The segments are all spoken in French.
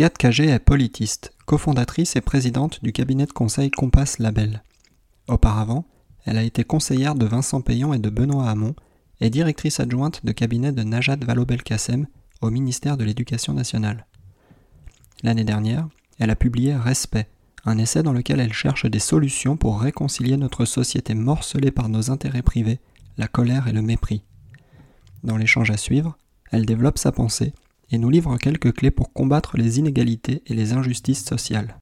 Agathe Cagé est politiste, cofondatrice et présidente du cabinet de conseil Compass Label. Auparavant, elle a été conseillère de Vincent Payon et de Benoît Hamon et directrice adjointe de cabinet de Najat Vallaud-Belkacem au ministère de l'Éducation nationale. L'année dernière, elle a publié Respect, un essai dans lequel elle cherche des solutions pour réconcilier notre société morcelée par nos intérêts privés, la colère et le mépris. Dans l'échange à suivre, elle développe sa pensée et nous livre quelques clés pour combattre les inégalités et les injustices sociales.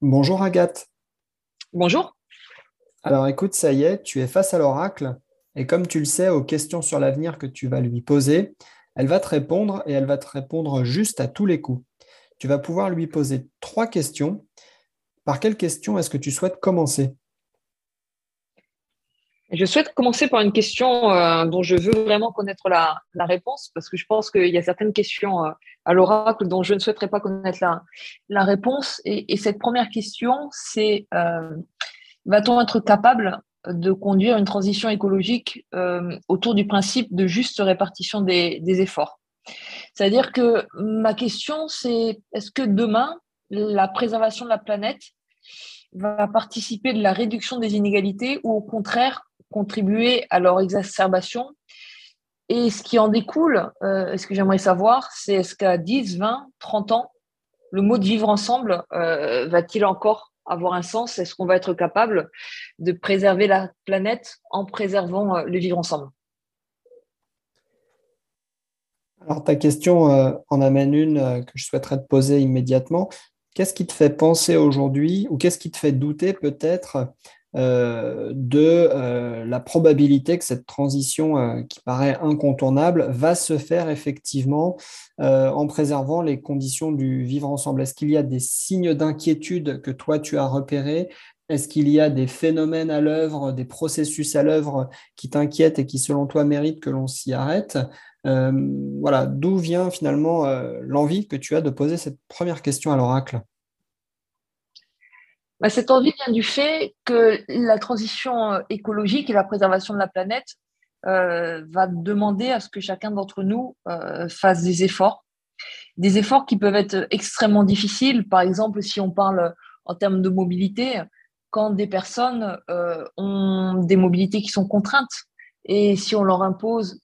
Bonjour Agathe. Bonjour. Alors écoute, ça y est, tu es face à l'oracle et comme tu le sais, aux questions sur l'avenir que tu vas lui poser, elle va te répondre et elle va te répondre juste à tous les coups. Tu vas pouvoir lui poser trois questions. Par quelle question est-ce que tu souhaites commencer? Je souhaite commencer par une question euh, dont je veux vraiment connaître la, réponse, parce que je pense qu'il y a certaines questions euh, à l'oracle dont je ne souhaiterais pas connaître la, réponse. Et, cette première question, c'est euh, va-t-on être capable de conduire une transition écologique autour du principe de juste répartition des, des efforts? C'est-à-dire que ma question, c'est est-ce que demain, la préservation de la planète va participer de la réduction des inégalités ou au contraire contribuer à leur exacerbation. Et ce qui en découle, euh, ce que j'aimerais savoir, c'est est-ce qu'à 10, 20, 30 ans, le mot de vivre ensemble euh, va-t-il encore avoir un sens? Est-ce qu'on va être capable de préserver la planète en préservant euh, le vivre ensemble? Alors ta question en amène une que je souhaiterais te poser immédiatement. Qu'est-ce qui te fait penser aujourd'hui ou qu'est-ce qui te fait douter peut-être euh, de euh, la probabilité que cette transition euh, qui paraît incontournable va se faire effectivement en préservant les conditions du vivre ensemble. Est-ce qu'il y a des signes d'inquiétude que toi tu as repérés? Est-ce qu'il y a des phénomènes à l'œuvre, des processus à l'œuvre qui t'inquiètent et qui selon toi méritent que l'on s'y arrête? Voilà, d'où vient finalement l'envie que tu as de poser cette première question à l'oracle? Bah, cette envie vient du fait que la transition euh, écologique et la préservation de la planète euh, va demander à ce que chacun d'entre nous euh, fasse des efforts, des efforts qui peuvent être extrêmement difficiles. Par exemple, si on parle en termes de mobilité, quand des personnes ont des mobilités qui sont contraintes et si on leur impose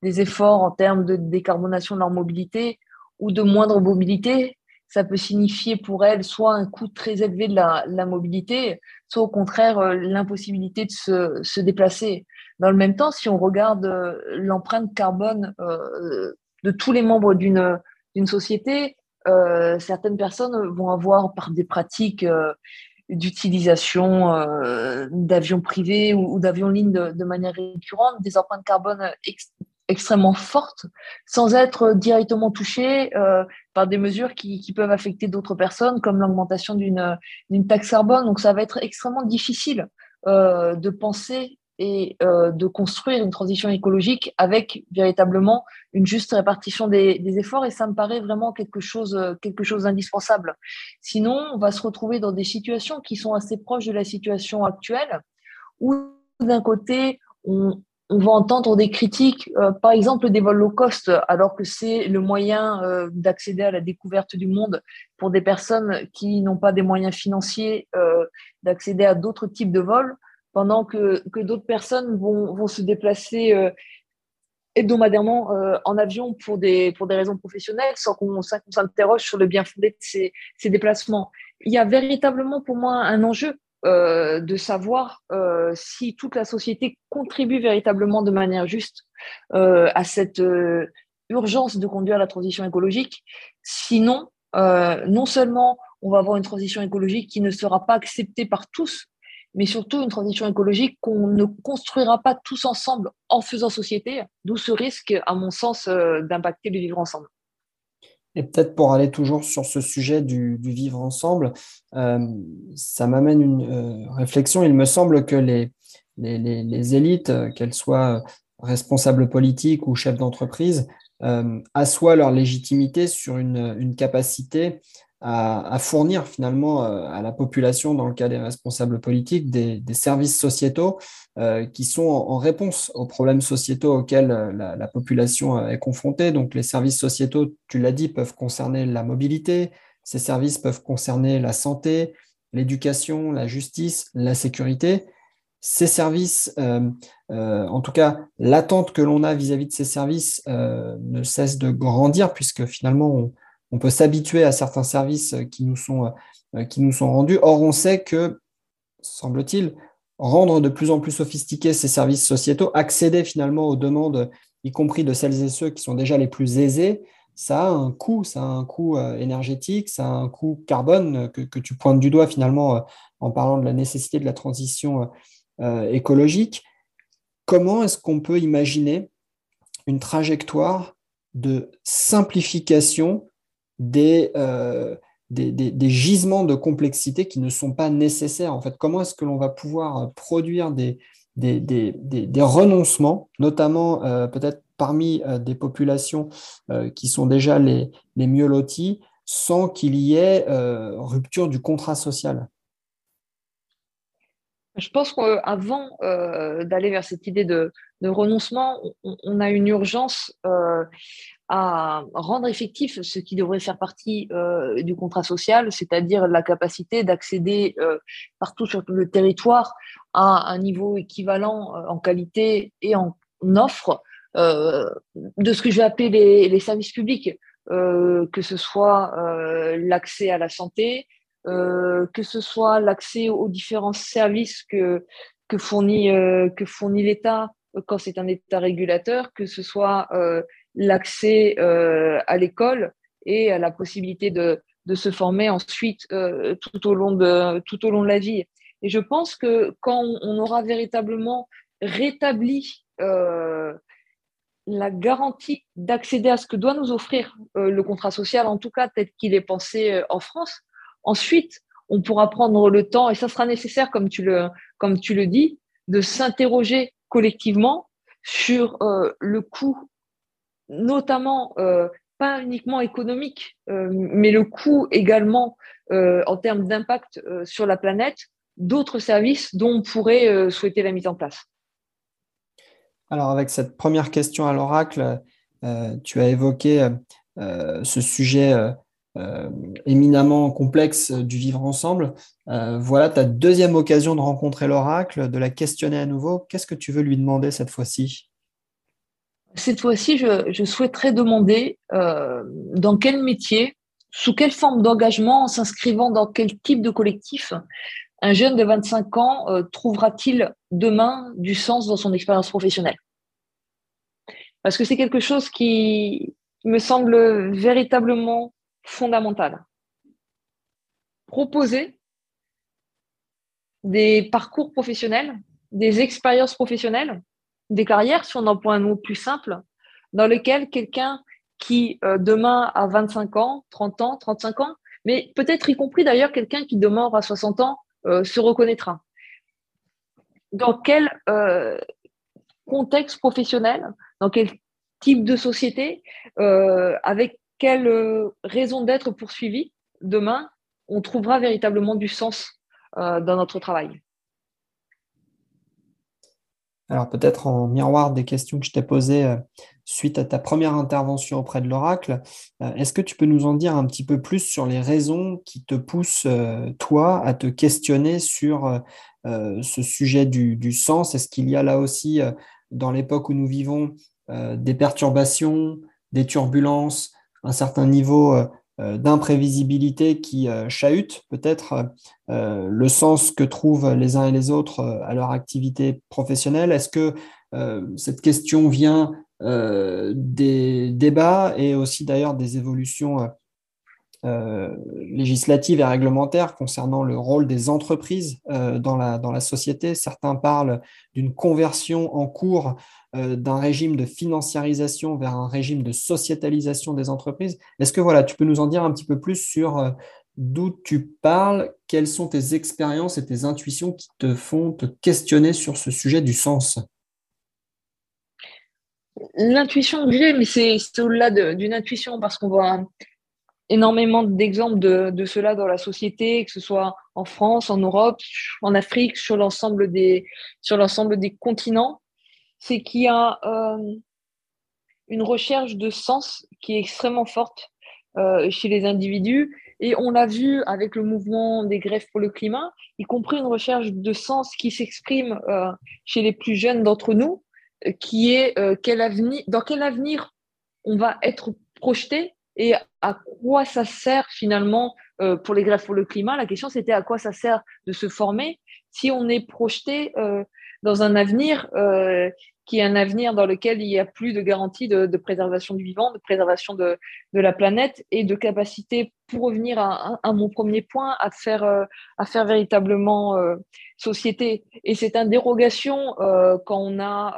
des efforts en termes de décarbonation de leur mobilité ou de moindre mobilité, ça peut signifier pour elle soit un coût très élevé de la, mobilité, soit au contraire euh, l'impossibilité de se, déplacer. Dans le même temps, si on regarde euh, l'empreinte carbone euh, de tous les membres d'une société, certaines personnes vont avoir par des pratiques d'utilisation d'avions privés ou, d'avions ligne de, manière récurrente, des empreintes carbone extrêmement forte sans être directement touché euh, par des mesures qui, peuvent affecter d'autres personnes comme l'augmentation d'une taxe carbone. Donc ça va être extrêmement difficile euh, de penser et euh, de construire une transition écologique avec véritablement une juste répartition des, des, efforts et ça me paraît vraiment quelque chose quelque chose d'indispensable. Sinon, on va se retrouver dans des situations qui sont assez proches de la situation actuelle où d'un côté on, on va entendre des critiques, euh, par exemple des vols low cost, alors que c'est le moyen euh, d'accéder à la découverte du monde pour des personnes qui n'ont pas des moyens financiers euh, d'accéder à d'autres types de vols, pendant que, d'autres personnes vont, se déplacer hebdomadairement en avion pour des, pour raisons professionnelles, sans qu'on s'interroge sur le bien fondé de ces, ces déplacements. Il y a véritablement pour moi un enjeu euh, de savoir euh, si toute la société contribue véritablement de manière juste euh, à cette urgence de conduire la transition écologique. Sinon, non seulement on va avoir une transition écologique qui ne sera pas acceptée par tous, mais surtout une transition écologique qu'on ne construira pas tous ensemble en faisant société, d'où ce risque, à mon sens, d'impacter le vivre ensemble. Et peut-être pour aller toujours sur ce sujet du, vivre ensemble, ça m'amène une réflexion. Il me semble que les, élites, qu'elles soient responsables politiques ou chefs d'entreprise, euh, assoient leur légitimité sur une, capacité à, fournir finalement euh, à la population, dans le cas des responsables politiques, des, services sociétaux euh, qui sont en, réponse aux problèmes sociétaux auxquels la, population est confrontée. Donc les services sociétaux, tu l'as dit, peuvent concerner la mobilité, ces services peuvent concerner la santé, l'éducation, la justice, la sécurité ces services, euh, euh, en tout cas l'attente que l'on a vis-à-vis de ces services euh, ne cesse de grandir puisque finalement on, peut s'habituer à certains services qui nous, sont, qui nous sont rendus. Or, on sait que, semble-t-il, rendre de plus en plus sophistiqués ces services sociétaux, accéder finalement aux demandes, y compris de celles et ceux qui sont déjà les plus aisés, ça a un coût, ça a un coût énergétique, ça a un coût carbone que, que tu pointes du doigt finalement en parlant de la nécessité de la transition euh, écologique, comment est-ce qu'on peut imaginer une trajectoire de simplification euh, des, des, gisements de complexité qui ne sont pas nécessaires. En fait, comment est-ce que l'on va pouvoir produire des, des renoncements, notamment euh, peut-être parmi des populations qui sont déjà les, les mieux loties, sans qu'il y ait rupture du contrat social? Je pense qu'avant euh, d'aller vers cette idée de, renoncement, on, a une urgence euh, à rendre effectif ce qui devrait faire partie euh, du contrat social, c'est-à-dire la capacité d'accéder partout sur le territoire à un niveau équivalent en qualité et en offre de ce que je vais appeler les, services publics, que ce soit l'accès à la santé, euh, que ce soit l'accès aux différents services que, fournit, euh, que fournit l'État euh, quand c'est un État régulateur, que ce soit l'accès à l'école et à la possibilité de, de se former ensuite tout, au long de, tout au long de la vie. Et je pense que quand on aura véritablement rétabli la garantie d'accéder à ce que doit nous offrir le contrat social, en tout cas tel qu'il est pensé en France, Ensuite, on pourra prendre le temps, et ça sera nécessaire, comme tu le, comme tu le dis, de s'interroger collectivement sur euh, le coût, notamment euh, pas uniquement économique, euh, mais le coût également en termes d'impact sur la planète d'autres services dont on pourrait souhaiter la mise en place. Alors avec cette première question à l'oracle, tu as évoqué ce sujet euh, éminemment complexe du vivre ensemble. Euh, voilà ta deuxième occasion de rencontrer l'oracle, de la questionner à nouveau. Qu'est-ce que tu veux lui demander cette fois-ci? Cette fois-ci, je, souhaiterais demander euh, dans quel métier, sous quelle forme d'engagement, en s'inscrivant dans quel type de collectif, un jeune de 25 ans trouvera-t-il demain du sens dans son expérience professionnelle? Parce que c'est quelque chose qui me semble véritablement fondamentale. Proposer des parcours professionnels, des expériences professionnelles, des carrières, si on emploie un mot plus simple, dans lesquelles quelqu'un qui euh, demain a 25 ans, 30 ans, 35 ans, mais peut-être y compris d'ailleurs quelqu'un qui demain aura 60 ans, euh, se reconnaîtra. Dans quel euh, contexte professionnel, dans quel type de société, avec quelle raison d'être poursuivie demain, on trouvera véritablement du sens dans notre travail? Alors peut-être en miroir des questions que je t'ai posées euh, suite à ta première intervention auprès de l'oracle, est-ce que tu peux nous en dire un petit peu plus sur les raisons qui te poussent, toi, à te questionner sur ce sujet du, sens? Est-ce qu'il y a là aussi, dans l'époque où nous vivons, des perturbations, des turbulences, un certain niveau euh, euh, d'imprévisibilité qui euh, chahute peut-être le sens que trouvent les uns et les autres à leur activité professionnelle Est-ce que cette question vient des débats et aussi d'ailleurs des évolutions législatives et réglementaires concernant le rôle des entreprises dans la société? Certains parlent d'une conversion en cours d'un régime de financiarisation vers un régime de sociétalisation des entreprises. Est-ce que voilà, tu peux nous en dire un petit peu plus sur d'où tu parles, quelles sont tes expériences et tes intuitions qui te font te questionner sur ce sujet du sens? L'intuition que j'ai, mais c'est au-delà d'une intuition parce qu'on voit énormément d'exemples de, cela dans la société, que ce soit en France, en Europe, en Afrique, sur l'ensemble des continents. C'est qu'il y a euh, une recherche de sens qui est extrêmement forte euh, chez les individus. Et on l'a vu avec le mouvement des grèves pour le climat, y compris une recherche de sens qui s'exprime euh, chez les plus jeunes d'entre nous, qui est quel avenir, dans quel avenir on va être projeté et à quoi ça sert finalement pour les grèves pour le climat? La question, c'était à quoi ça sert de se former? Si on est projeté dans un avenir qui est un avenir dans lequel il n'y a plus de garantie de, préservation du vivant, de préservation de, la planète et de capacité, pour revenir à, mon premier point, à faire, euh, véritablement euh, société. Et cette interrogation, euh, quand on a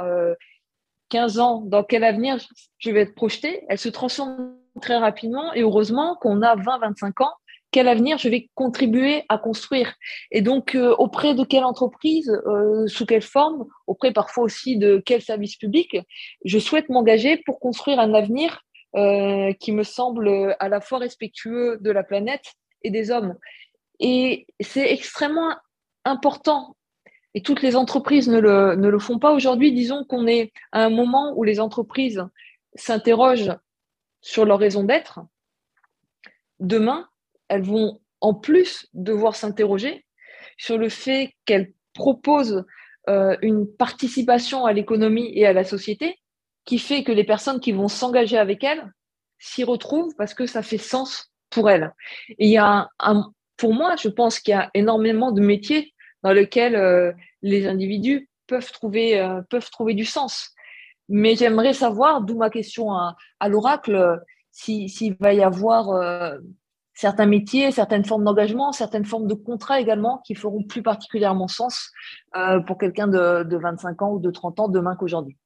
15 ans, dans quel avenir je vais être projeté, elle se transforme très rapidement et heureusement qu'on a 20-25 ans quel avenir je vais contribuer à construire. Et donc, euh, auprès de quelle entreprise, euh, sous quelle forme, auprès parfois aussi de quel service public, je souhaite m'engager pour construire un avenir euh, qui me semble à la fois respectueux de la planète et des hommes. Et c'est extrêmement important. Et toutes les entreprises ne ne le font pas aujourd'hui. Disons qu'on est à un moment où les entreprises s'interrogent sur leur raison d'être. Demain, elles vont en plus devoir s'interroger sur le fait qu'elles proposent euh, une participation à l'économie et à la société qui fait que les personnes qui vont s'engager avec elles s'y retrouvent parce que ça fait sens pour elles. Et il y a un, pour moi, je pense qu'il y a énormément de métiers dans lesquels euh, les individus peuvent trouver, euh, peuvent trouver du sens. Mais j'aimerais savoir, d'où ma question à, l'oracle, s'il va y avoir certains métiers, certaines formes d'engagement, certaines formes de contrats également qui feront plus particulièrement sens euh, pour quelqu'un de, 25 ans ou de 30 ans demain qu'aujourd'hui.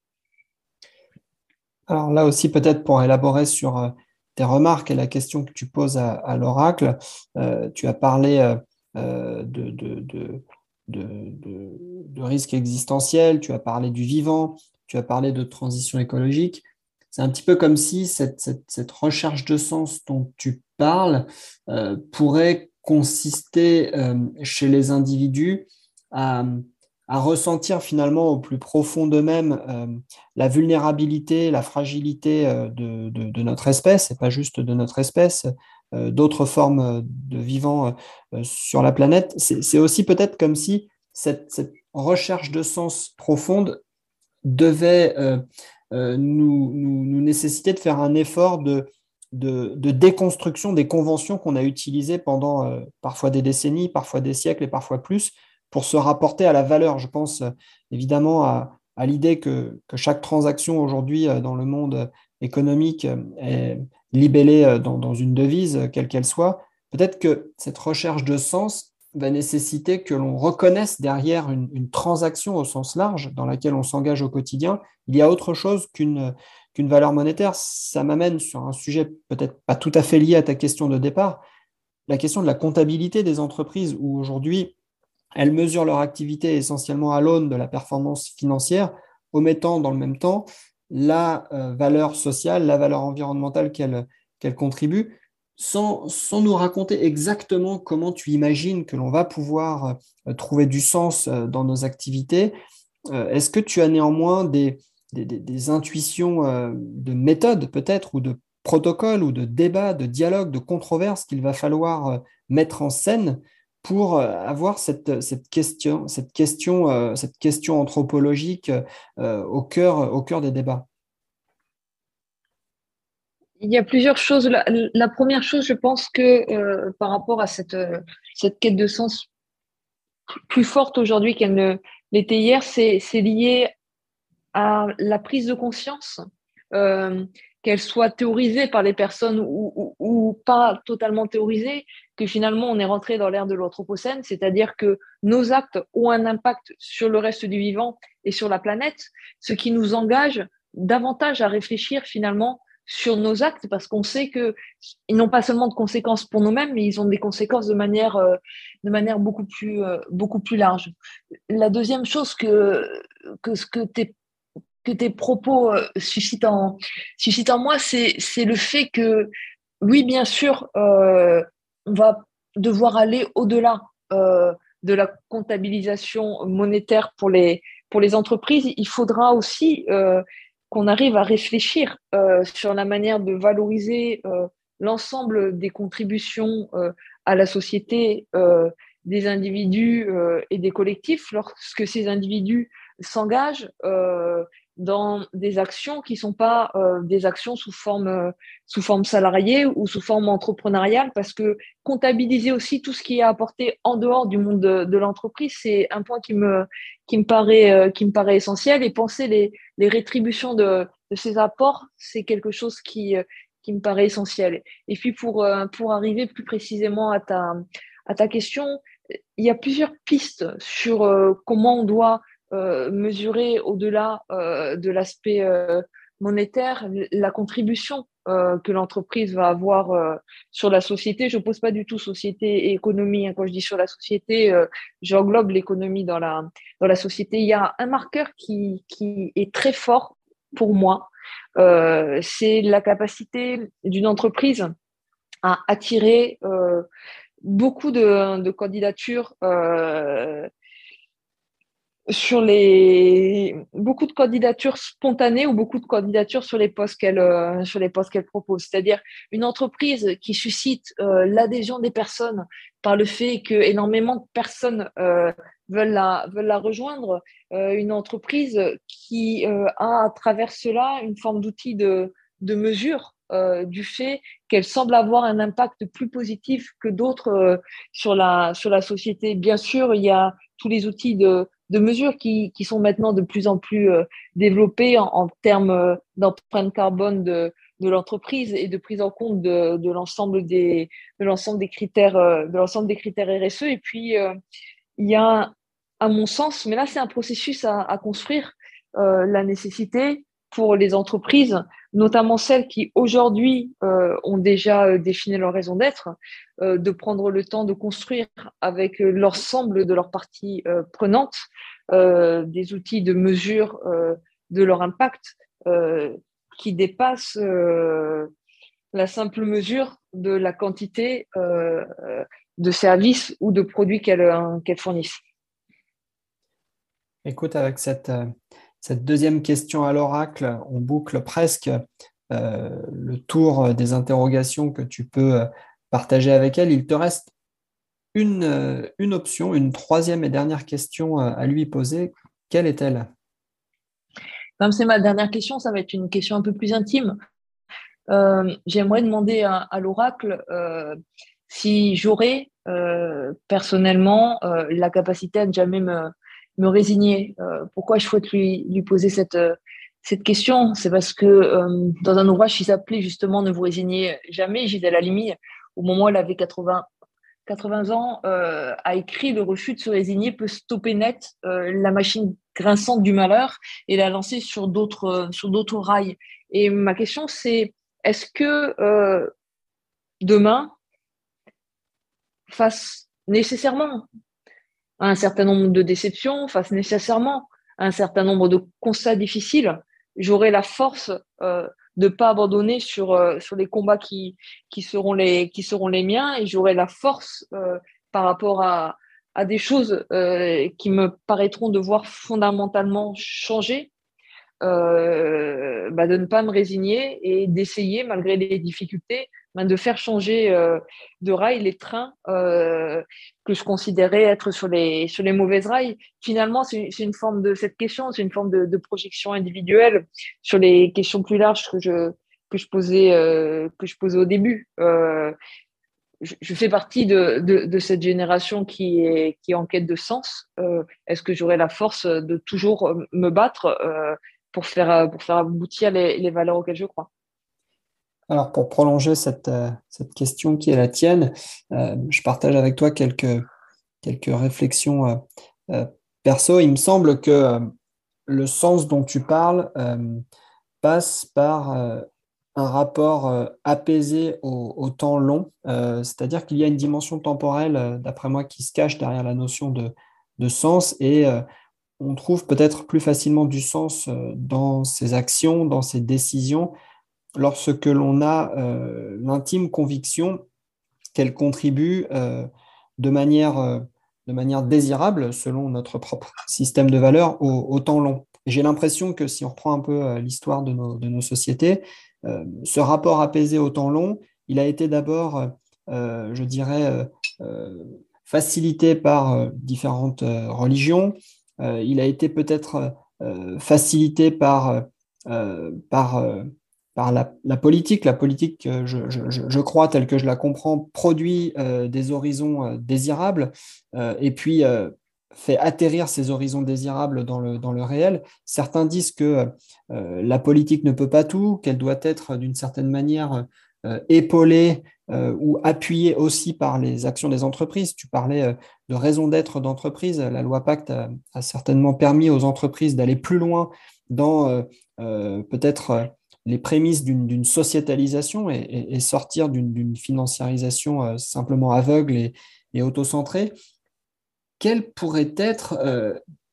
Alors là aussi, peut-être pour élaborer sur euh, tes remarques et la question que tu poses à, l'oracle, euh, tu as parlé de, de, de, risques existentiels, tu as parlé du vivant, tu as parlé de transition écologique. C'est un petit peu comme si cette, cette, recherche de sens dont tu parles euh, pourrait consister euh, chez les individus à, ressentir finalement au plus profond d'eux-mêmes euh, la vulnérabilité, la fragilité de, notre espèce, et pas juste de notre espèce, d'autres formes de vivants sur la planète. C'est aussi peut-être comme si cette, recherche de sens profonde devait nous, nous, nécessiter de faire un effort de, de, déconstruction des conventions qu'on a utilisées pendant euh, parfois des décennies, parfois des siècles et parfois plus, pour se rapporter à la valeur. Je pense euh, évidemment à, l'idée que, que, chaque transaction aujourd'hui dans le monde économique est libellée dans une devise, quelle qu'elle soit. Peut-être que cette recherche de sens, va nécessiter que l'on reconnaisse derrière une, transaction au sens large dans laquelle on s'engage au quotidien, il y a autre chose qu'une valeur monétaire. Ça m'amène sur un sujet peut-être pas tout à fait lié à ta question de départ, la question de la comptabilité des entreprises, où aujourd'hui, elles mesurent leur activité essentiellement à l'aune de la performance financière, omettant dans le même temps la euh, valeur sociale, la valeur environnementale qu'elles contribuent sans, nous raconter exactement comment tu imagines que l'on va pouvoir euh, trouver du sens euh, dans nos activités, euh, est-ce que tu as néanmoins des, intuitions de méthode peut-être, ou de protocole, ou de débat, de dialogue, de controverse qu'il va falloir mettre en scène pour avoir cette, question, cette, question, anthropologique au cœur des débats? Il y a plusieurs choses. La, première chose, je pense que euh, par rapport à cette, euh, cette quête de sens plus forte aujourd'hui qu'elle ne l'était hier, c'est lié à la prise de conscience euh, qu'elle soit théorisée par les personnes ou, ou, pas totalement théorisée, que finalement on est rentré dans l'ère de l'Anthropocène, c'est-à-dire que nos actes ont un impact sur le reste du vivant et sur la planète, ce qui nous engage davantage à réfléchir finalement sur nos actes parce qu'on sait que ils n'ont pas seulement de conséquences pour nous-mêmes, mais ils ont des conséquences de manière, euh, de manière beaucoup plus, euh, beaucoup plus large. La deuxième chose que, que, que tes, que tes propos euh, suscitent, en, suscitent en moi, c'est, le fait que, oui, bien sûr, on va devoir aller au-delà de la comptabilisation monétaire pour les, pour les entreprises. Il faudra aussi qu'on arrive à réfléchir euh, sur la manière de valoriser euh, l'ensemble des contributions euh, à la société des individus et des collectifs lorsque ces individus s'engagent dans des actions qui sont pas euh, des actions sous forme, euh, sous forme salariée ou sous forme entrepreneuriale, parce que comptabiliser aussi tout ce qui est apporté en dehors du monde de, l'entreprise, c'est un point qui me, qui, me paraît, euh, qui me paraît essentiel. Et penser les, les rétributions de, de ces apports, c'est quelque chose qui, qui me paraît essentiel. Et puis pour, pour arriver plus précisément à ta, à ta question, il y a plusieurs pistes sur comment on doit euh, mesurer au-delà euh, de l'aspect euh, monétaire la contribution que l'entreprise va avoir sur la société. Je ne pose pas du tout société et économie. Hein. Quand je dis sur la société, j'englobe l'économie dans la, dans la société. Il y a un marqueur qui, qui est très fort pour moi. c'est la capacité d'une entreprise à attirer beaucoup de, de candidatures sur les beaucoup de candidatures spontanées ou beaucoup de candidatures sur les postes qu'elle euh, sur les postes qu'elle propose. C'est-à-dire une entreprise qui suscite euh, l'adhésion des personnes par le fait que énormément de personnes euh, veulent la veulent la rejoindre une entreprise qui a à travers cela une forme d'outil de de mesure du fait qu'elle semble avoir un impact plus positif que d'autres sur la sur la société. Bien sûr il y a tous les outils de de mesures qui, qui, sont maintenant de plus en plus euh, développées en, termes euh, d'empreinte carbone de, de l'entreprise et de prise en compte de, de l'ensemble des de l'ensemble des critères euh, de l'ensemble des critères RSE et puis il y a à mon sens mais là c'est un processus à, à construire la nécessité pour les entreprises, notamment celles qui aujourd'hui euh, ont déjà euh, défini leur raison d'être, euh, de prendre le temps de construire avec l'ensemble de leurs parties prenantes des outils de mesure de leur impact qui dépassent la simple mesure de la quantité de services ou de produits qu'elles fournissent. Écoute, avec cette cette deuxième question à l'oracle, on boucle presque euh, le tour des interrogations que tu peux euh, partager avec elle. Il te reste une, euh, option, une troisième et dernière question à lui poser. Quelle est-elle? C'est ma dernière question, ça va être une question un peu plus intime. J'aimerais demander à, l'oracle si j'aurais personnellement la capacité à ne jamais me, me résigner. Euh, pourquoi je souhaite lui, poser cette, euh, question? C'est parce que euh, dans un ouvrage qui s'appelait justement Ne vous résignez jamais, Gisèle Halimi, au moment où elle avait 80, 80 ans, a écrit Le refus de se résigner peut stopper net la machine grinçante du malheur et la lancer sur d'autres sur d'autres rails. Et ma question, c'est est-ce que demain, face nécessairement un certain nombre de déceptions, face nécessairement à un certain nombre de constats difficiles, j'aurai la force euh, de ne pas abandonner sur, euh, sur les combats qui, qui, seront les, qui seront les miens et j'aurai la force euh, par rapport à, à des choses qui me paraîtront devoir fondamentalement changer, bah de ne pas me résigner et d'essayer, malgré les difficultés, de faire changer euh, de rail les trains euh, que je considérais être sur les, sur les mauvaises rails. Finalement, c'est une forme de cette question, c'est une forme de, projection individuelle sur les questions plus larges que je, que je, posais, euh, que je posais au début. Je, fais partie de, de, de, cette génération qui est, qui est en quête de sens. Est-ce que j'aurai la force de toujours me battre pour, faire, pour faire aboutir les, les valeurs auxquelles je crois? Alors, pour prolonger cette, cette, question qui est la tienne, je partage avec toi quelques, réflexions perso. Il me semble que le sens dont tu parles passe par un rapport apaisé au, temps long, c'est-à-dire qu'il y a une dimension temporelle, d'après moi, qui se cache derrière la notion de, de sens et on trouve peut-être plus facilement du sens euh, dans ses actions, dans ses décisions, lorsque l'on a euh, l'intime conviction qu'elles contribuent euh, de, manière, de manière désirable, selon notre propre système de valeurs, au, temps long. J'ai l'impression que si on reprend un peu l'histoire de nos, sociétés, ce rapport apaisé au temps long, il a été d'abord, je dirais, facilité par différentes religions, euh, il a été peut-être euh, facilité euh, par, par la, politique. La politique, je, je, crois, telle que je la comprends, produit des horizons désirables et puis fait atterrir ces horizons désirables dans le, dans le réel. Certains disent que la politique ne peut pas tout, qu'elle doit être d'une certaine manière épaulée euh, ou appuyé aussi par les actions des entreprises. Tu parlais euh, de raison d'être d'entreprise. La loi Pacte a, certainement permis aux entreprises d'aller plus loin dans euh, peut-être les prémices d'une sociétalisation et, sortir d'une financiarisation simplement aveugle et, et autocentrée. Quels pourraient être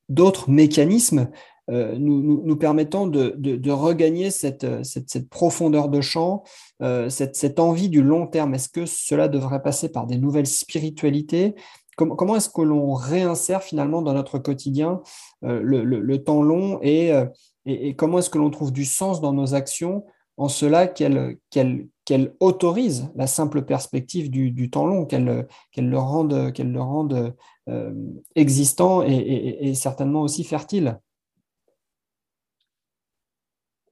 d'autres mécanismes euh, nous, nous, permettant de, de, regagner cette, cette, profondeur de champ, euh, cette, cette, envie du long terme? Est-ce que cela devrait passer par des nouvelles spiritualités? Comment, comment est-ce que l'on réinsère finalement dans notre quotidien euh, le, le, temps long et, et, comment est-ce que l'on trouve du sens dans nos actions en cela qu'elle qu'elle autorise la simple perspective du, du temps long, qu'elle qu'elle le rende, le rende existant et, et, certainement aussi fertile?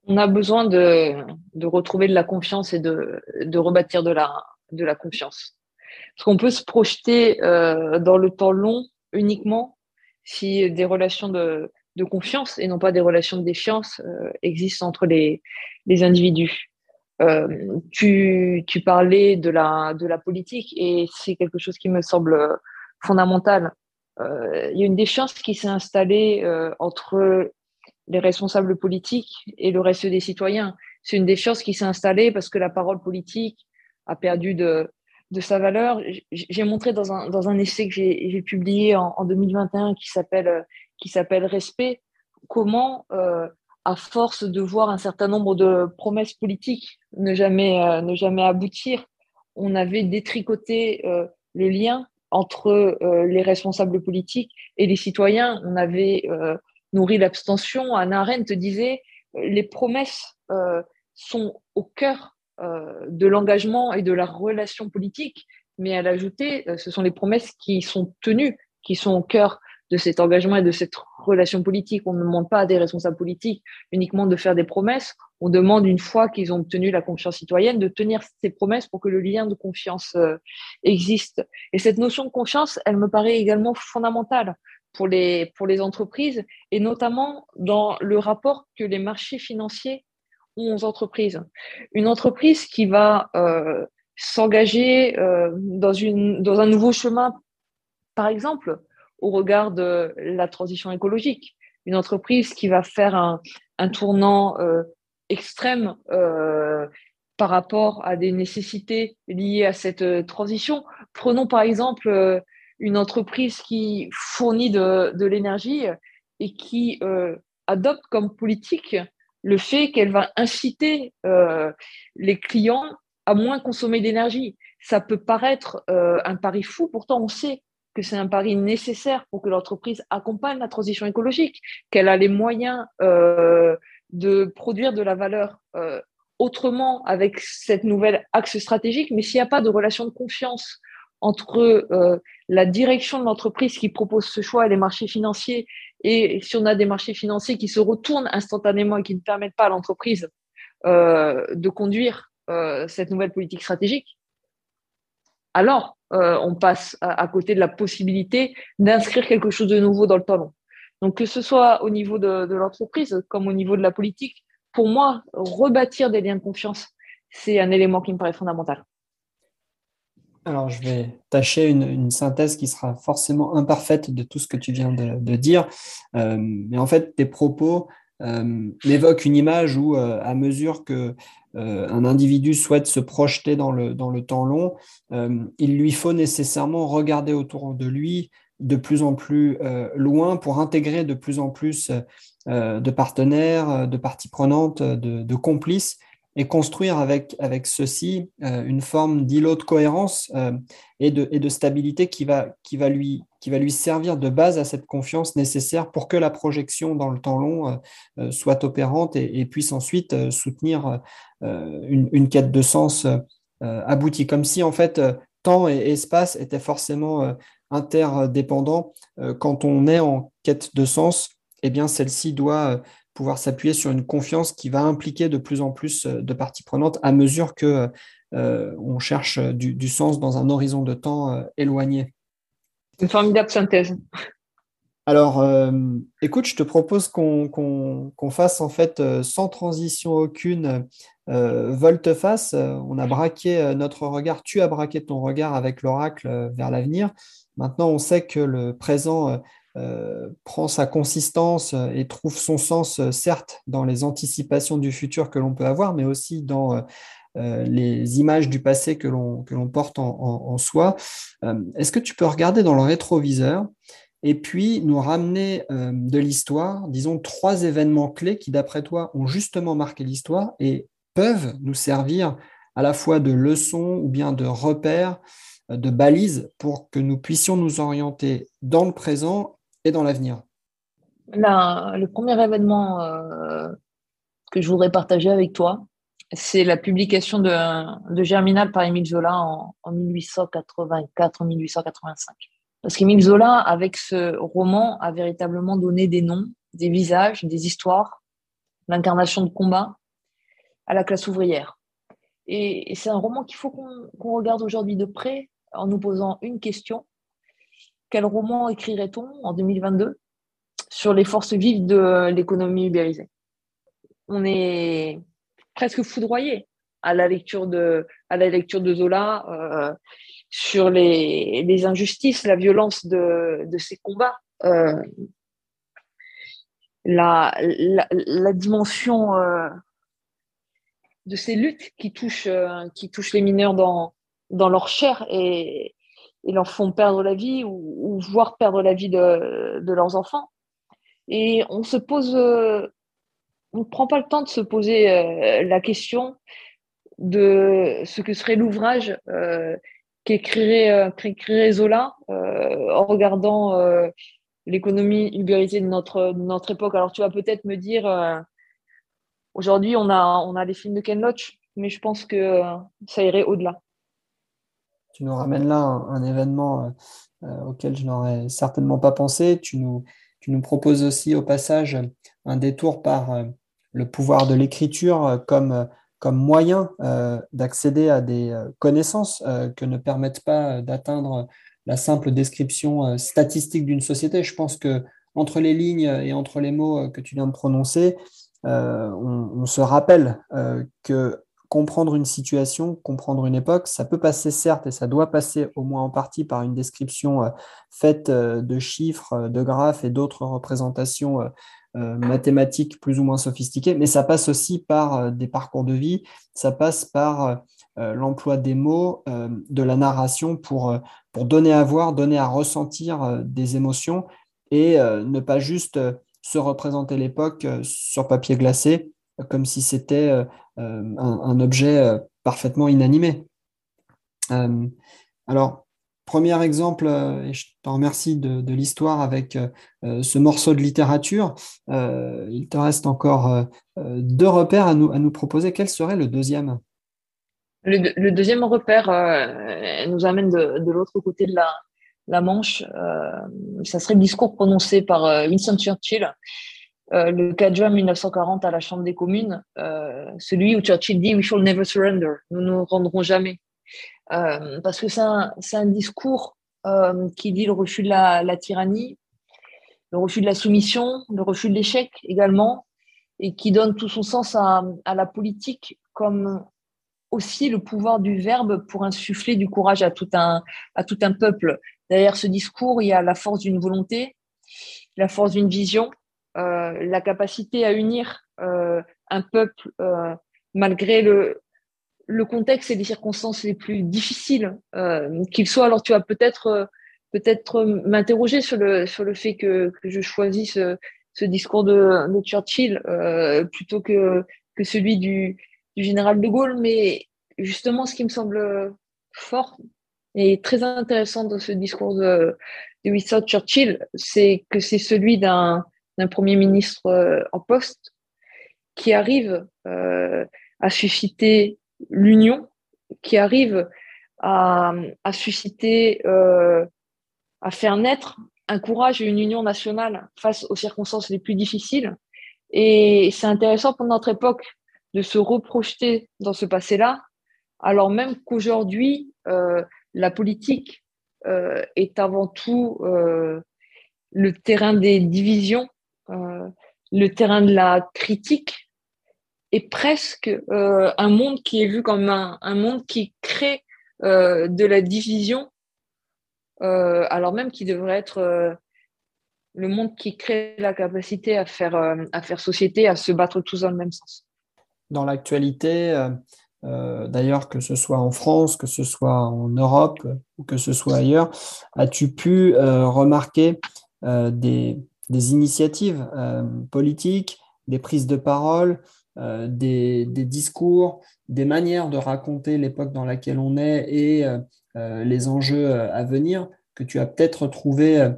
On a besoin de, de, retrouver de la confiance et de, de rebâtir de la, de la confiance. Parce qu'on peut se projeter euh, dans le temps long uniquement si des relations de, de confiance et non pas des relations de défiance euh, existent entre les, les individus. Euh, tu, tu parlais de la, de la politique et c'est quelque chose qui me semble fondamental. Euh, il y a une défiance qui s'est installée entre les responsables politiques et le reste des citoyens. C'est une défiance qui s'est installée parce que la parole politique a perdu de, de sa valeur. J'ai montré dans un, dans un essai que j'ai publié en, 2021 qui s'appelle qui s'appelle Respect, comment, euh, à force de voir un certain nombre de promesses politiques ne jamais, euh, ne jamais aboutir, on avait détricoté euh, le lien entre les responsables politiques et les citoyens. On avait nourrit l'abstention. Anna Arendt disait les promesses sont au cœur de l'engagement et de la relation politique, mais elle ajoutait ce sont les promesses qui sont tenues, qui sont au cœur de cet engagement et de cette relation politique. On ne demande pas à des responsables politiques uniquement de faire des promesses, on demande une fois qu'ils ont obtenu la confiance citoyenne de tenir ces promesses pour que le lien de confiance existe. Et cette notion de confiance, elle me paraît également fondamentale pour les, pour les entreprises et notamment dans le rapport que les marchés financiers ont aux entreprises. Une entreprise qui va euh, s'engager euh, dans, dans un nouveau chemin, par exemple, au regard de la transition écologique. Une entreprise qui va faire un, tournant euh, extrême euh, par rapport à des nécessités liées à cette euh, transition. Prenons par exemple une entreprise qui fournit de, l'énergie et qui adopte comme politique le fait qu'elle va inciter les clients à moins consommer d'énergie. Ça peut paraître un pari fou, pourtant on sait que c'est un pari nécessaire pour que l'entreprise accompagne la transition écologique, qu'elle a les moyens euh, de produire de la valeur euh, autrement avec cette nouvelle axe stratégique, mais s'il n'y a pas de relation de confiance entre euh, la direction de l'entreprise qui propose ce choix et les marchés financiers, et si on a des marchés financiers qui se retournent instantanément et qui ne permettent pas à l'entreprise euh, de conduire euh, cette nouvelle politique stratégique, alors euh, on passe à, côté de la possibilité d'inscrire quelque chose de nouveau dans le long. Donc que ce soit au niveau de, l'entreprise comme au niveau de la politique, pour moi, rebâtir des liens de confiance, c'est un élément qui me paraît fondamental. Alors, je vais tâcher une, synthèse qui sera forcément imparfaite de tout ce que tu viens de, dire. Euh, mais en fait, tes propos euh, évoquent une image où, euh, à mesure que un individu souhaite se projeter dans le, temps long, il lui faut nécessairement regarder autour de lui de plus en plus loin pour intégrer de plus en plus de partenaires, de parties prenantes, de complices et construire avec, avec ceci euh, une forme d'îlot de cohérence euh, et, de, et, de, stabilité qui va, qui, va lui, qui va lui servir de base à cette confiance nécessaire pour que la projection dans le temps long euh, soit opérante et, puisse ensuite soutenir une, une, quête de sens aboutie. Comme si en fait temps et espace étaient forcément interdépendants. quand on est en quête de sens, eh bien celle-ci doit pouvoir s'appuyer sur une confiance qui va impliquer de plus en plus euh, de parties prenantes à mesure que euh, on cherche du, sens dans un horizon de temps euh, éloigné. Une formidable synthèse. Alors, écoute, je te propose qu'on fasse en fait sans transition aucune volte-face. On a braqué notre regard, tu as braqué ton regard avec l'oracle vers l'avenir. Maintenant, on sait que le présent euh, prend sa consistance et trouve son sens, euh, certes, dans les anticipations du futur que l'on peut avoir, mais aussi dans euh, les images du passé que l'on porte en, soi. Est-ce que tu peux regarder dans le rétroviseur et puis nous ramener de l'histoire, disons, trois événements clés qui, d'après toi, ont justement marqué l'histoire et peuvent nous servir à la fois de leçons ou bien de repères de balises pour que nous puissions nous orienter dans le présent et dans l'avenir Le premier événement euh, que je voudrais partager avec toi, c'est la publication de, de, Germinal par Émile Zola en, 1884-1885. Parce qu'Émile Zola, avec ce roman, a véritablement donné des noms, des visages, des histoires, l'incarnation de combat à la classe ouvrière. Et, c'est un roman qu'il faut qu'on regarde aujourd'hui de près en nous posant une question quel roman écrirait-on en 2022 sur les forces vives de l'économie ubérisée? On est presque foudroyé à la lecture de, Zola euh, sur les, injustices, la violence de, ces combats. Euh, la, dimension euh, de ces luttes qui touchent, qui touchent les mineurs dans, dans leur chair et, et leur font perdre la vie ou, voire perdre la vie de, de, leurs enfants. Et on se pose, euh, on ne prend pas le temps de se poser euh, la question de ce que serait l'ouvrage euh, qu'écrirait, qu'écrirait Zola en regardant l'économie ubérisée de notre, notre époque. Alors tu vas peut-être me dire, aujourd'hui on a, on a des films de Ken Loach, mais je pense que ça irait au-delà tu nous ramènes là un, événement euh, euh, auquel je n'aurais certainement pas pensé. Tu nous, tu nous proposes aussi au passage un détour par euh, le pouvoir de l'écriture comme, comme moyen d'accéder à des connaissances que ne permettent pas d'atteindre la simple description statistique d'une société. Je pense que entre les lignes et entre les mots que tu viens de prononcer, on, on, se rappelle que comprendre une situation, comprendre une époque, ça peut passer certes et ça doit passer au moins en partie par une description euh, faite euh, de chiffres, euh, de graphes et d'autres représentations mathématiques plus ou moins sophistiquées, mais ça passe aussi par des parcours de vie, ça passe par l'emploi des mots, de la narration pour, pour donner à voir, donner à ressentir des émotions et ne pas juste se représenter l'époque sur papier glacé, comme si c'était euh, euh, un, objet euh, parfaitement inanimé. alors, premier exemple, et je te remercie de, l'histoire avec ce morceau de littérature. il te reste encore deux repères à nous, à nous proposer. Quel serait le deuxième? Le, deuxième repère nous amène de, l'autre côté de la, la Manche. ça serait le discours prononcé par Winston Churchill euh, le 4 juin 1940 à la Chambre des communes, euh, celui où Churchill dit We shall never surrender, nous ne nous rendrons jamais. Euh, parce que c'est un, discours qui dit le refus de la, tyrannie, le refus de la soumission, le refus de l'échec également, et qui donne tout son sens à, la politique comme aussi le pouvoir du verbe pour insuffler du courage à tout un, peuple. Derrière ce discours, il y a la force d'une volonté, la force d'une vision, la capacité à unir euh, un peuple euh, malgré le, le contexte et les circonstances les plus difficiles qu'ils soient. Alors tu vas peut-être peut-être m'interroger sur le, sur le fait que, que je choisis ce, discours de, de Churchill plutôt que, que celui du, du général de Gaulle, mais justement, ce qui me semble fort et très intéressant dans ce discours de, de Winston Churchill, c'est que c'est celui d'un premier ministre euh, en poste qui arrive euh, à susciter l'union, qui arrive à, à susciter, euh, à faire naître un courage et une union nationale face aux circonstances les plus difficiles. Et c'est intéressant pour notre époque de se reprojeter dans ce passé-là, alors même qu'aujourd'hui, euh, la politique euh, est avant tout euh, le terrain des divisions, le terrain de la critique, et presque un monde qui est vu comme un, un monde qui crée de la division, alors même qu'il devrait être le monde qui crée la capacité à faire, à faire société, à se battre tous dans le même sens. Dans l'actualité, euh, euh, d'ailleurs que ce soit en France, que ce soit en Europe ou que ce soit ailleurs, as-tu pu euh, remarquer des, initiatives politiques, des prises de parole, des, discours, des manières de raconter l'époque dans laquelle on est et les enjeux à venir que tu as peut-être trouvé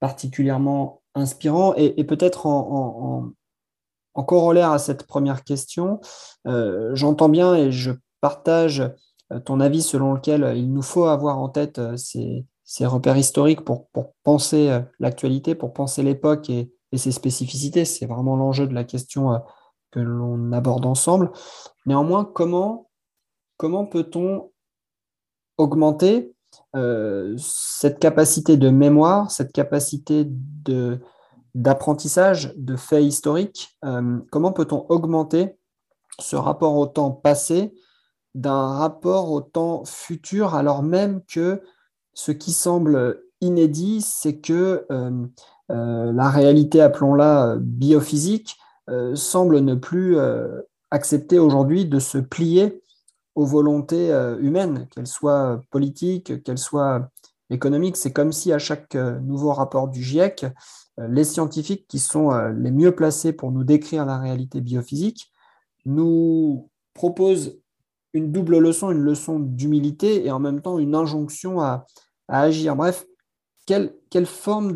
particulièrement inspirants et, peut-être en, en corollaire à cette première question, euh, j'entends bien et je partage euh, ton avis selon lequel il nous faut avoir en tête euh, ces, repères historiques pour, penser l'actualité, pour penser l'époque et, ses spécificités. C'est vraiment l'enjeu de la question que l'on aborde ensemble. Néanmoins, comment, peut-on augmenter cette capacité de mémoire, cette capacité d'apprentissage de faits historiques, euh, comment peut-on augmenter ce rapport au temps passé d'un rapport au temps futur, alors même que ce qui semble inédit, c'est que euh, euh, la réalité, appelons-la biophysique, semble ne plus accepter aujourd'hui de se plier aux volontés humaines, qu'elles soient politiques, qu'elles soient économiques. C'est comme si à chaque nouveau rapport du GIEC, euh, les scientifiques qui sont euh, les mieux placés pour nous décrire la réalité biophysique nous proposent une double leçon, une leçon d'humilité et en même temps une injonction à, agir. Bref, quelle, forme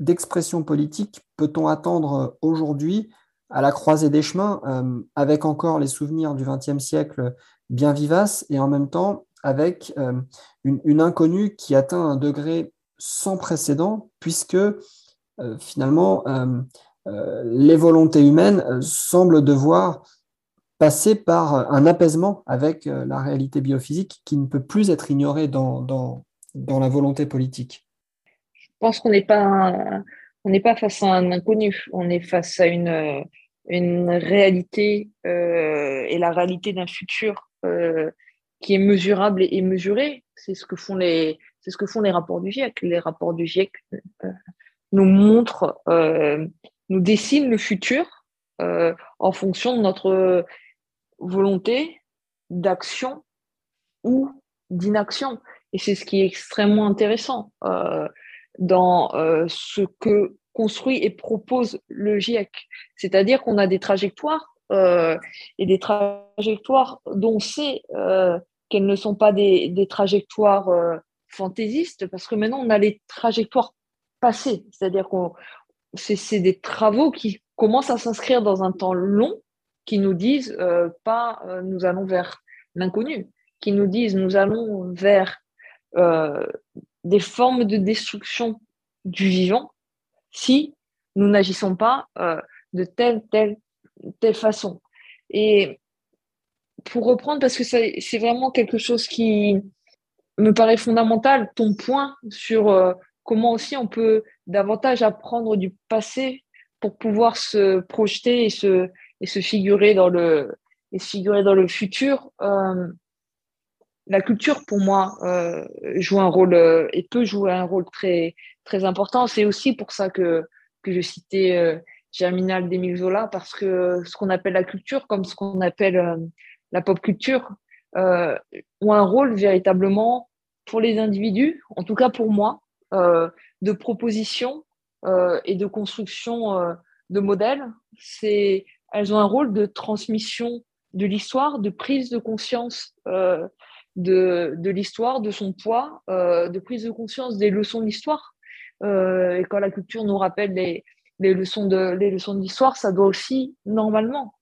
d'expression politique peut-on attendre aujourd'hui à la croisée des chemins, euh, avec encore les souvenirs du XXe siècle bien vivaces et en même temps avec une, inconnue qui atteint un degré sans précédent, puisque euh, finalement, euh, euh, les volontés humaines semblent devoir passer par un apaisement avec la réalité biophysique qui ne peut plus être ignorée dans, dans, la volonté politique. Je pense qu'on n'est pas, pas face à un inconnu, on est face à une, une réalité et la réalité d'un futur qui est mesurable et, mesuré. C'est ce que font les, c'est ce que font les rapports du GIEC. Les rapports du GIEC nous montre, euh, nous dessine le futur euh, en fonction de notre volonté d'action ou d'inaction. Et c'est ce qui est extrêmement intéressant euh, dans ce que construit et propose le GIEC. C'est-à-dire qu'on a des trajectoires et des trajectoires dont on sait qu'elles ne sont pas des, trajectoires fantaisistes, parce que maintenant on a les trajectoires passé. C'est-à-dire qu'on c'est des travaux qui commencent à s'inscrire dans un temps long, qui nous disent euh, pas euh, nous allons vers l'inconnu, qui nous disent nous allons vers euh, des formes de destruction du vivant si nous n'agissons pas de telle, telle, telle façon. Et pour reprendre, parce que c'est vraiment quelque chose qui me paraît fondamental, ton point sur comment aussi on peut davantage apprendre du passé pour pouvoir se projeter et se, et se figurer dans le et figurer dans le futur. Euh, la culture, pour moi, joue un rôle et peut jouer un rôle très, très important. C'est aussi pour ça que, que je citais Germinal d'Emile Zola, parce que ce qu'on appelle la culture, comme ce qu'on appelle la pop culture, ont un rôle véritablement pour les individus, en tout cas pour moi, de proposition et de construction de modèles. C'est, elles ont un rôle de transmission de l'histoire, de prise de conscience euh, de, l'histoire, de son poids, euh, de prise de conscience des leçons de l'histoire. Euh, et quand la culture nous rappelle les, leçons de les leçons l'histoire, ça doit aussi normalement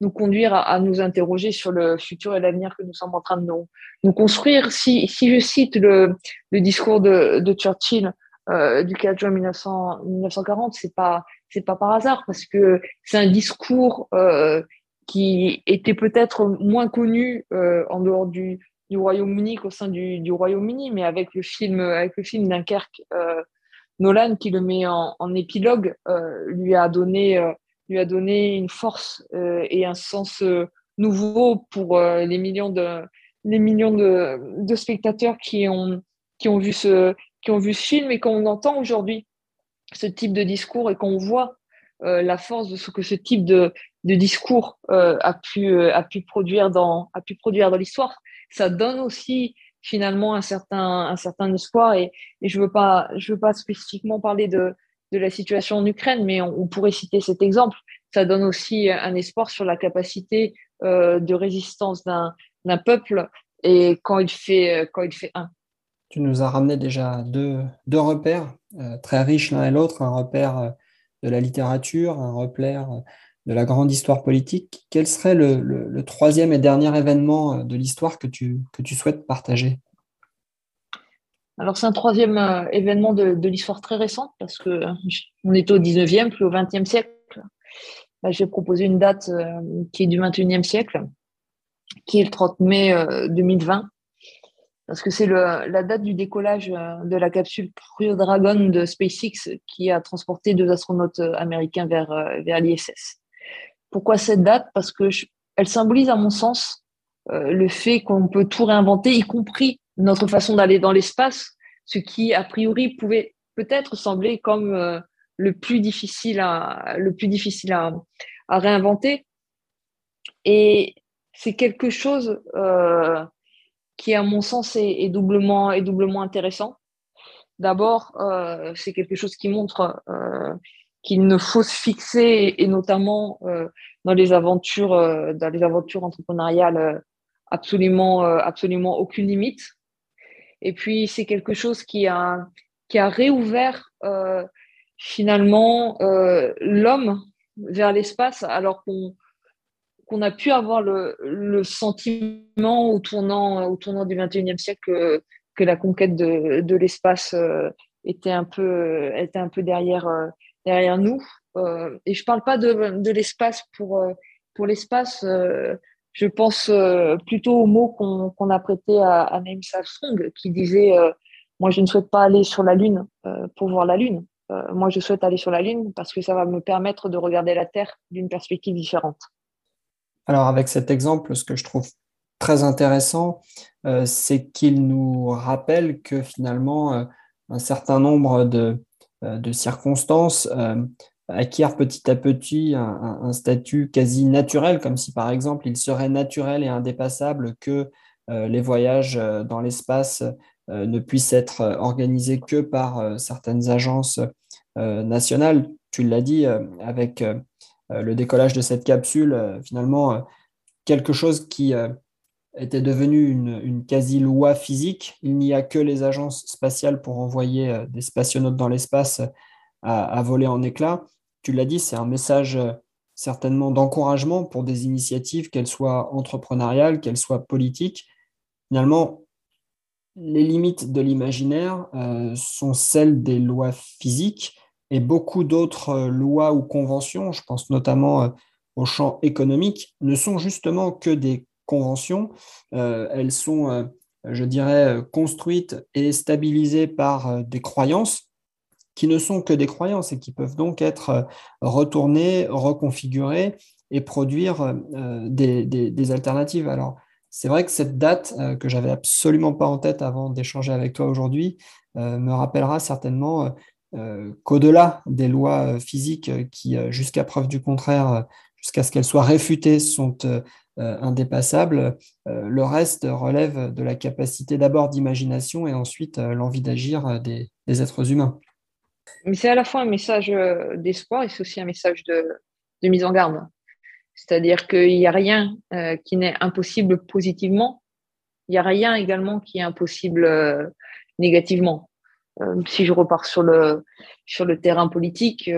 nous conduire à, nous interroger sur le futur et l'avenir que nous sommes en train de nous, construire. Si, je cite le, discours de Churchill du 4 juin 1900, 1940, c'est pas c'est pas par hasard parce que c'est un discours euh, qui était peut-être moins connu euh, en dehors du, du Royaume-Uni qu'au sein du, du Royaume-Uni, mais avec le film, avec le film Dunkerque, euh, Nolan qui le met en, épilogue euh, lui a donné, euh, lui a donné une force euh, et un sens nouveau pour les millions de, les millions de spectateurs qui ont, qui ont vu ce, qui ont vu ce film et qu'on entend aujourd'hui ce type de discours et qu'on voit euh, la force de ce que ce type de, de discours euh, a pu euh, a pu produire dans a pu produire dans l'histoire. Ça donne aussi finalement un certain un certain espoir et, et je veux pas je veux pas spécifiquement parler de de la situation en Ukraine mais on, pourrait citer cet exemple. Ça donne aussi un espoir sur la capacité de résistance d'un peuple et quand il fait quand il fait un tu nous as ramené déjà deux, deux repères très riches l'un et l'autre un repère de la littérature, un repère de la grande histoire politique. Quel serait le, troisième et dernier événement de l'histoire que tu, que tu souhaites partager? Alors, c'est un troisième euh, événement de, l'histoire très récente parce que on est au 19e, puis au 20e siècle. Là, j'ai proposé une date euh, qui est du 21e siècle, qui est le 30 mai 2020. Parce que c'est la date du décollage euh, de la capsule Crew Dragon de SpaceX qui a transporté deux astronautes euh, américains vers, euh, vers l'ISS. Pourquoi cette date? Parce que elle symbolise, à mon sens, le fait qu'on peut tout réinventer, y compris notre façon d'aller dans l'espace, ce qui a priori pouvait peut-être sembler comme le plus difficile à le plus difficile à, à réinventer. Et c'est quelque chose qui, à mon sens, est, doublement, est doublement intéressant. D'abord, euh, c'est quelque chose qui montre euh, qu'il ne faut se fixer, et, notamment euh, dans les aventures, dans les aventures entrepreneuriales, absolument, absolument aucune limite. Et puis, c'est quelque chose qui a, qui a réouvert finalement l'homme vers l'espace, alors qu'on qu'on a pu avoir le, sentiment au tournant, du 21e siècle que, la conquête de, l'espace euh, était un peu, était un peu derrière, euh, derrière nous. Euh, et je parle pas de, l'espace pour, pour l'espace. je pense plutôt au mot qu'on a prêté à, à Neil Armstrong qui disait Moi, je ne souhaite pas aller sur la Lune pour voir la Lune. moi, je souhaite aller sur la Lune parce que ça va me permettre de regarder la Terre d'une perspective différente. Alors avec cet exemple, ce que je trouve très intéressant, euh, c'est qu'il nous rappelle que finalement, euh, un certain nombre de, euh, circonstances acquièrent petit à petit un, statut quasi naturel, comme si par exemple il serait naturel et indépassable que les voyages dans l'espace ne puissent être organisés que par certaines agences nationales. Tu l'as dit, avec le décollage de cette capsule, euh, finalement, euh, quelque chose qui était devenu une, quasi-loi physique. Il n'y a que les agences spatiales pour envoyer des spationautes dans l'espace à, voler en éclats. Tu l'as dit, c'est un message certainement d'encouragement pour des initiatives, qu'elles soient entrepreneuriales, qu'elles soient politiques. Finalement, les limites de l'imaginaire sont celles des lois physiques et beaucoup d'autres euh, lois ou conventions, je pense notamment euh, au champ économique, ne sont justement que des conventions. Euh, elles sont, je dirais, construites et stabilisées par des croyances qui ne sont que des croyances et qui peuvent donc être retournées, reconfigurées et produire des, des, alternatives. Alors, c'est vrai que cette date que j'avais absolument pas en tête avant d'échanger avec toi aujourd'hui me rappellera certainement qu'au-delà des lois physiques qui, jusqu'à preuve du contraire, jusqu'à ce qu'elles soient réfutées, sont indépassables, le reste relève de la capacité d'abord d'imagination et ensuite l'envie d'agir des, êtres humains. Mais c'est à la fois un message d'espoir et c'est aussi un message de, mise en garde. C'est-à-dire qu'il n'y a rien euh, qui n'est impossible positivement. Il n'y a rien également qui est impossible euh, négativement. Euh, si je repars sur le, sur le terrain politique,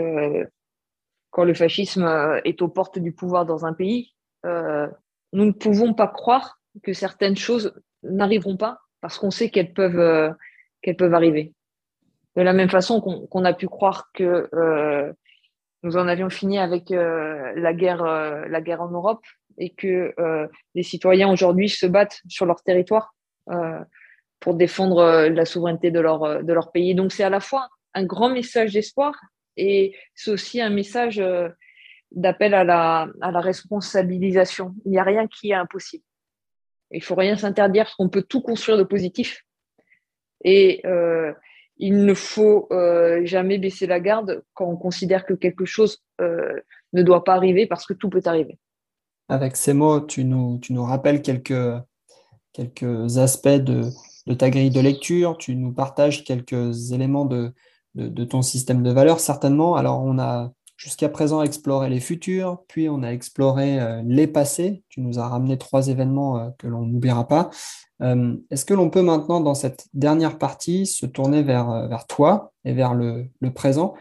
quand le fascisme est aux portes du pouvoir dans un pays, nous ne pouvons pas croire que certaines choses n'arriveront pas parce qu'on sait qu'elles peuvent, peuvent arriver. De la même façon qu'on a pu croire que nous en avions fini avec euh, la guerre, euh, la guerre en Europe et que euh, les citoyens aujourd'hui se battent sur leur territoire pour défendre la souveraineté de leur, de leur pays. Donc c'est à la fois un grand message d'espoir et c'est aussi un message d'appel à la, à la responsabilisation. Il n'y a rien qui est impossible. Il faut rien s'interdire parce qu'on peut tout construire de positif. Et euh, il ne faut euh, jamais baisser la garde quand on considère que quelque chose euh, ne doit pas arriver parce que tout peut arriver. Avec ces mots, tu nous, tu nous rappelles quelques, quelques aspects de, de, ta grille de lecture, tu nous partages quelques éléments de, de, ton système de valeurs, certainement. Alors, on a jusqu'à présent exploré les futurs, puis on a exploré euh, les passés. Tu nous as ramené trois événements que l'on n'oubliera pas. Euh, est-ce que l'on peut maintenant, dans cette dernière partie, se tourner vers, euh, vers toi et vers le, présent?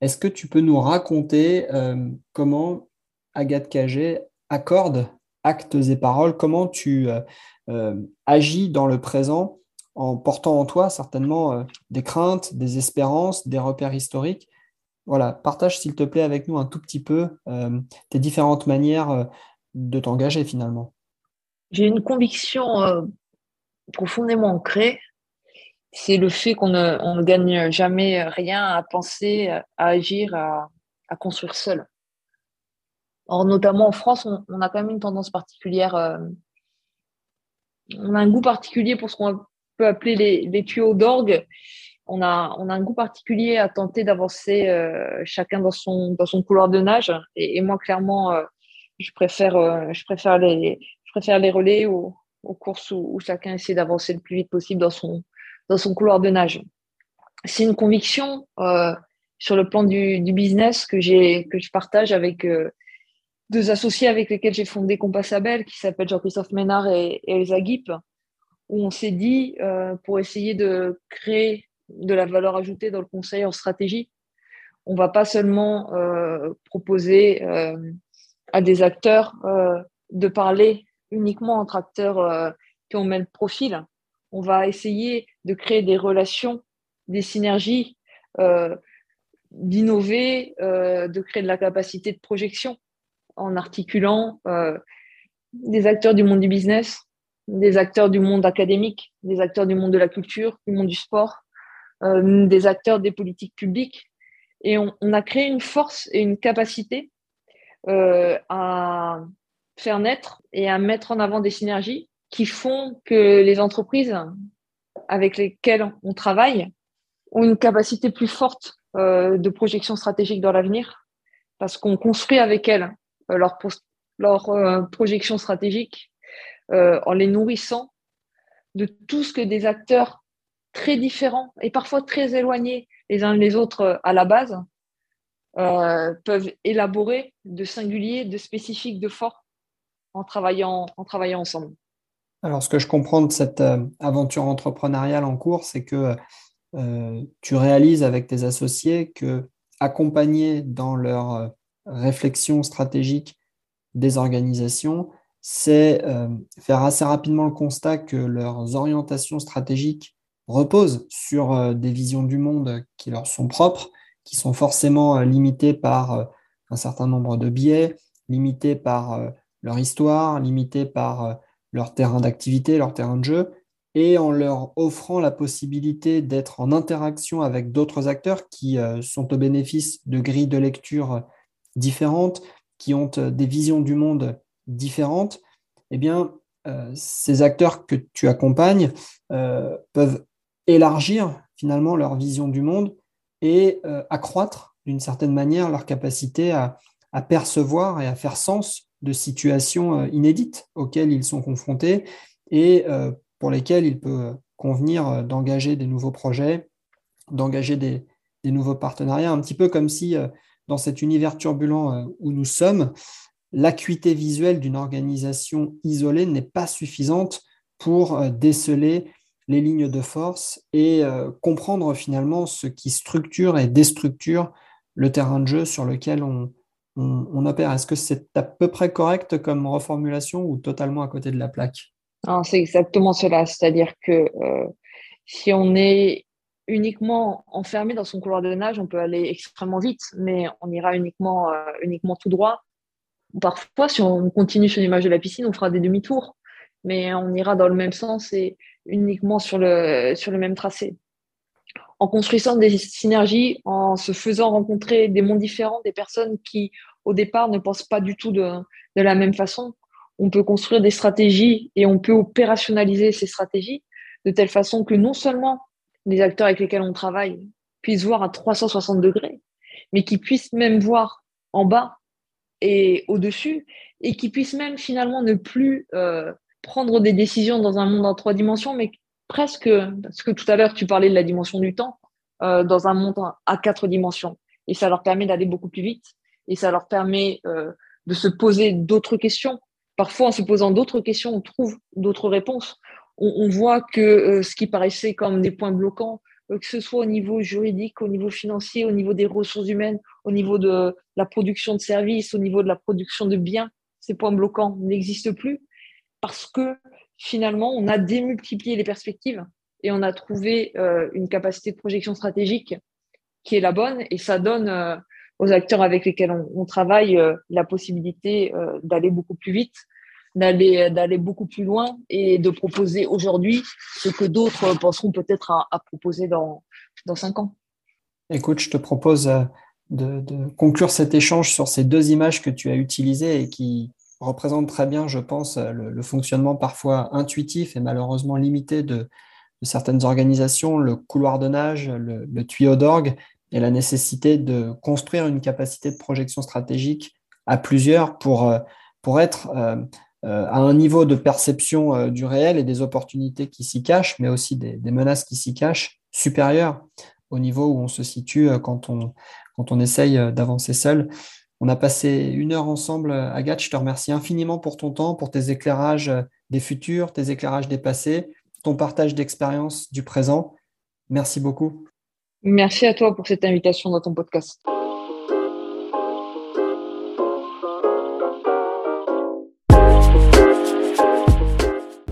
Est-ce que tu peux nous raconter euh, comment Agathe Cagé accorde actes et paroles? Comment tu agis dans le présent en portant en toi certainement des craintes, des espérances, des repères historiques Voilà, partage s'il te plaît avec nous un tout petit peu tes différentes manières de t'engager finalement. J'ai une conviction profondément ancré, c'est le fait qu'on ne, gagne jamais rien à penser, à agir, à, construire seul. Or, notamment en France, on, a quand même une tendance particulière. Euh, on a un goût particulier pour ce qu'on peut appeler les, tuyaux d'orgue. On a, on a un goût particulier à tenter d'avancer euh, chacun dans son, dans son couloir de nage. Et, moi, clairement, euh, je, préfère, je, préfère les, je préfère les relais ou, aux courses où, chacun essaie d'avancer le plus vite possible dans son, dans son couloir de nage. C'est une conviction euh, sur le plan du, business que, que je partage avec euh, deux associés avec lesquels j'ai fondé Compass Abel, qui s'appellent Jean-Christophe Ménard et, Elsa Guip, où on s'est dit, euh, pour essayer de créer de la valeur ajoutée dans le conseil en stratégie, on va pas seulement proposer à des acteurs de parler uniquement entre acteurs euh, qui ont le même profil. On va essayer de créer des relations, des synergies, euh, d'innover, euh, de créer de la capacité de projection en articulant des acteurs du monde du business, des acteurs du monde académique, des acteurs du monde de la culture, du monde du sport, des acteurs des politiques publiques. Et on, a créé une force et une capacité à faire naître et à mettre en avant des synergies qui font que les entreprises avec lesquelles on travaille ont une capacité plus forte euh, de projection stratégique dans l'avenir parce qu'on construit avec elles euh, leur, leur euh, projection stratégique en les nourrissant de tout ce que des acteurs très différents et parfois très éloignés les uns des autres à la base peuvent élaborer de singulier, de spécifique, de fort en travaillant, en travaillant ensemble. Alors, ce que je comprends de cette euh, aventure entrepreneuriale en cours, c'est que euh, tu réalises avec tes associés que accompagner dans leur euh, réflexion stratégique des organisations, c'est faire assez rapidement le constat que leurs orientations stratégiques reposent sur des visions du monde qui leur sont propres, qui sont forcément limitées par un certain nombre de biais, limitées par leur histoire, limitée par euh, leur terrain d'activité, leur terrain de jeu, et en leur offrant la possibilité d'être en interaction avec d'autres acteurs qui euh, sont au bénéfice de grilles de lecture différentes, qui ont euh, des visions du monde différentes, eh bien, ces acteurs que tu accompagnes peuvent élargir finalement leur vision du monde et accroître d'une certaine manière leur capacité à, percevoir et à faire sens de situations inédites auxquelles ils sont confrontés et pour lesquelles il peut convenir d'engager des nouveaux projets, d'engager des, nouveaux partenariats, un petit peu comme si dans cet univers turbulent où nous sommes, l'acuité visuelle d'une organisation isolée n'est pas suffisante pour euh, déceler les lignes de force et euh, comprendre finalement ce qui structure et déstructure le terrain de jeu sur lequel on, opère. Est-ce que c'est à peu près correct comme reformulation ou totalement à côté de la plaque? C'est exactement cela. C'est-à-dire que euh, si on est uniquement enfermé dans son couloir de nage, on peut aller extrêmement vite, mais on ira uniquement, uniquement tout droit parfois, si on continue sur l'image de la piscine, on fera des demi-tours, mais on ira dans le même sens et uniquement sur le, même tracé. En construisant des synergies, en se faisant rencontrer des mondes différents, des personnes qui, au départ, ne pensent pas du tout de, de la même façon, on peut construire des stratégies et on peut opérationnaliser ces stratégies de telle façon que non seulement les acteurs avec lesquels on travaille puissent voir à 360 degrés, mais qu'ils puissent même voir en bas et au-dessus, et qui puissent même finalement ne plus euh, prendre des décisions dans un monde en trois dimensions, mais presque, parce que tout à l'heure tu parlais de la dimension du temps, euh, dans un monde à quatre dimensions. Et ça leur permet d'aller beaucoup plus vite, et ça leur permet euh, de se poser d'autres questions. Parfois, en se posant d'autres questions, on trouve d'autres réponses. On, voit que ce qui paraissait comme des points bloquants que ce soit au niveau juridique, au niveau financier, au niveau des ressources humaines, au niveau de la production de services, au niveau de la production de biens, ces points bloquants n'existent plus parce que finalement, on a démultiplié les perspectives et on a trouvé euh, une capacité de projection stratégique qui est la bonne et ça donne euh, aux acteurs avec lesquels on, travaille la possibilité d'aller beaucoup plus vite d'aller d'aller beaucoup plus loin et de proposer aujourd'hui ce que d'autres penseront peut-être à, proposer dans, dans cinq ans. Écoute, je te propose euh, de, conclure cet échange sur ces deux images que tu as utilisées et qui représentent très bien, je pense, le, fonctionnement parfois intuitif et malheureusement limité de, certaines organisations, le couloir de nage, le, tuyau d'orgue et la nécessité de construire une capacité de projection stratégique à plusieurs pour, euh, pour être euh, euh, à un niveau de perception euh, du réel et des opportunités qui s'y cachent, mais aussi des, menaces qui s'y cachent, supérieures au niveau où on se situe euh, quand on, quand essaye d'avancer seul. On a passé une heure ensemble, Agathe. Je te remercie infiniment pour ton temps, pour tes éclairages des futurs, tes éclairages des passés, ton partage d'expérience du présent. Merci beaucoup. Merci à toi pour cette invitation dans ton podcast.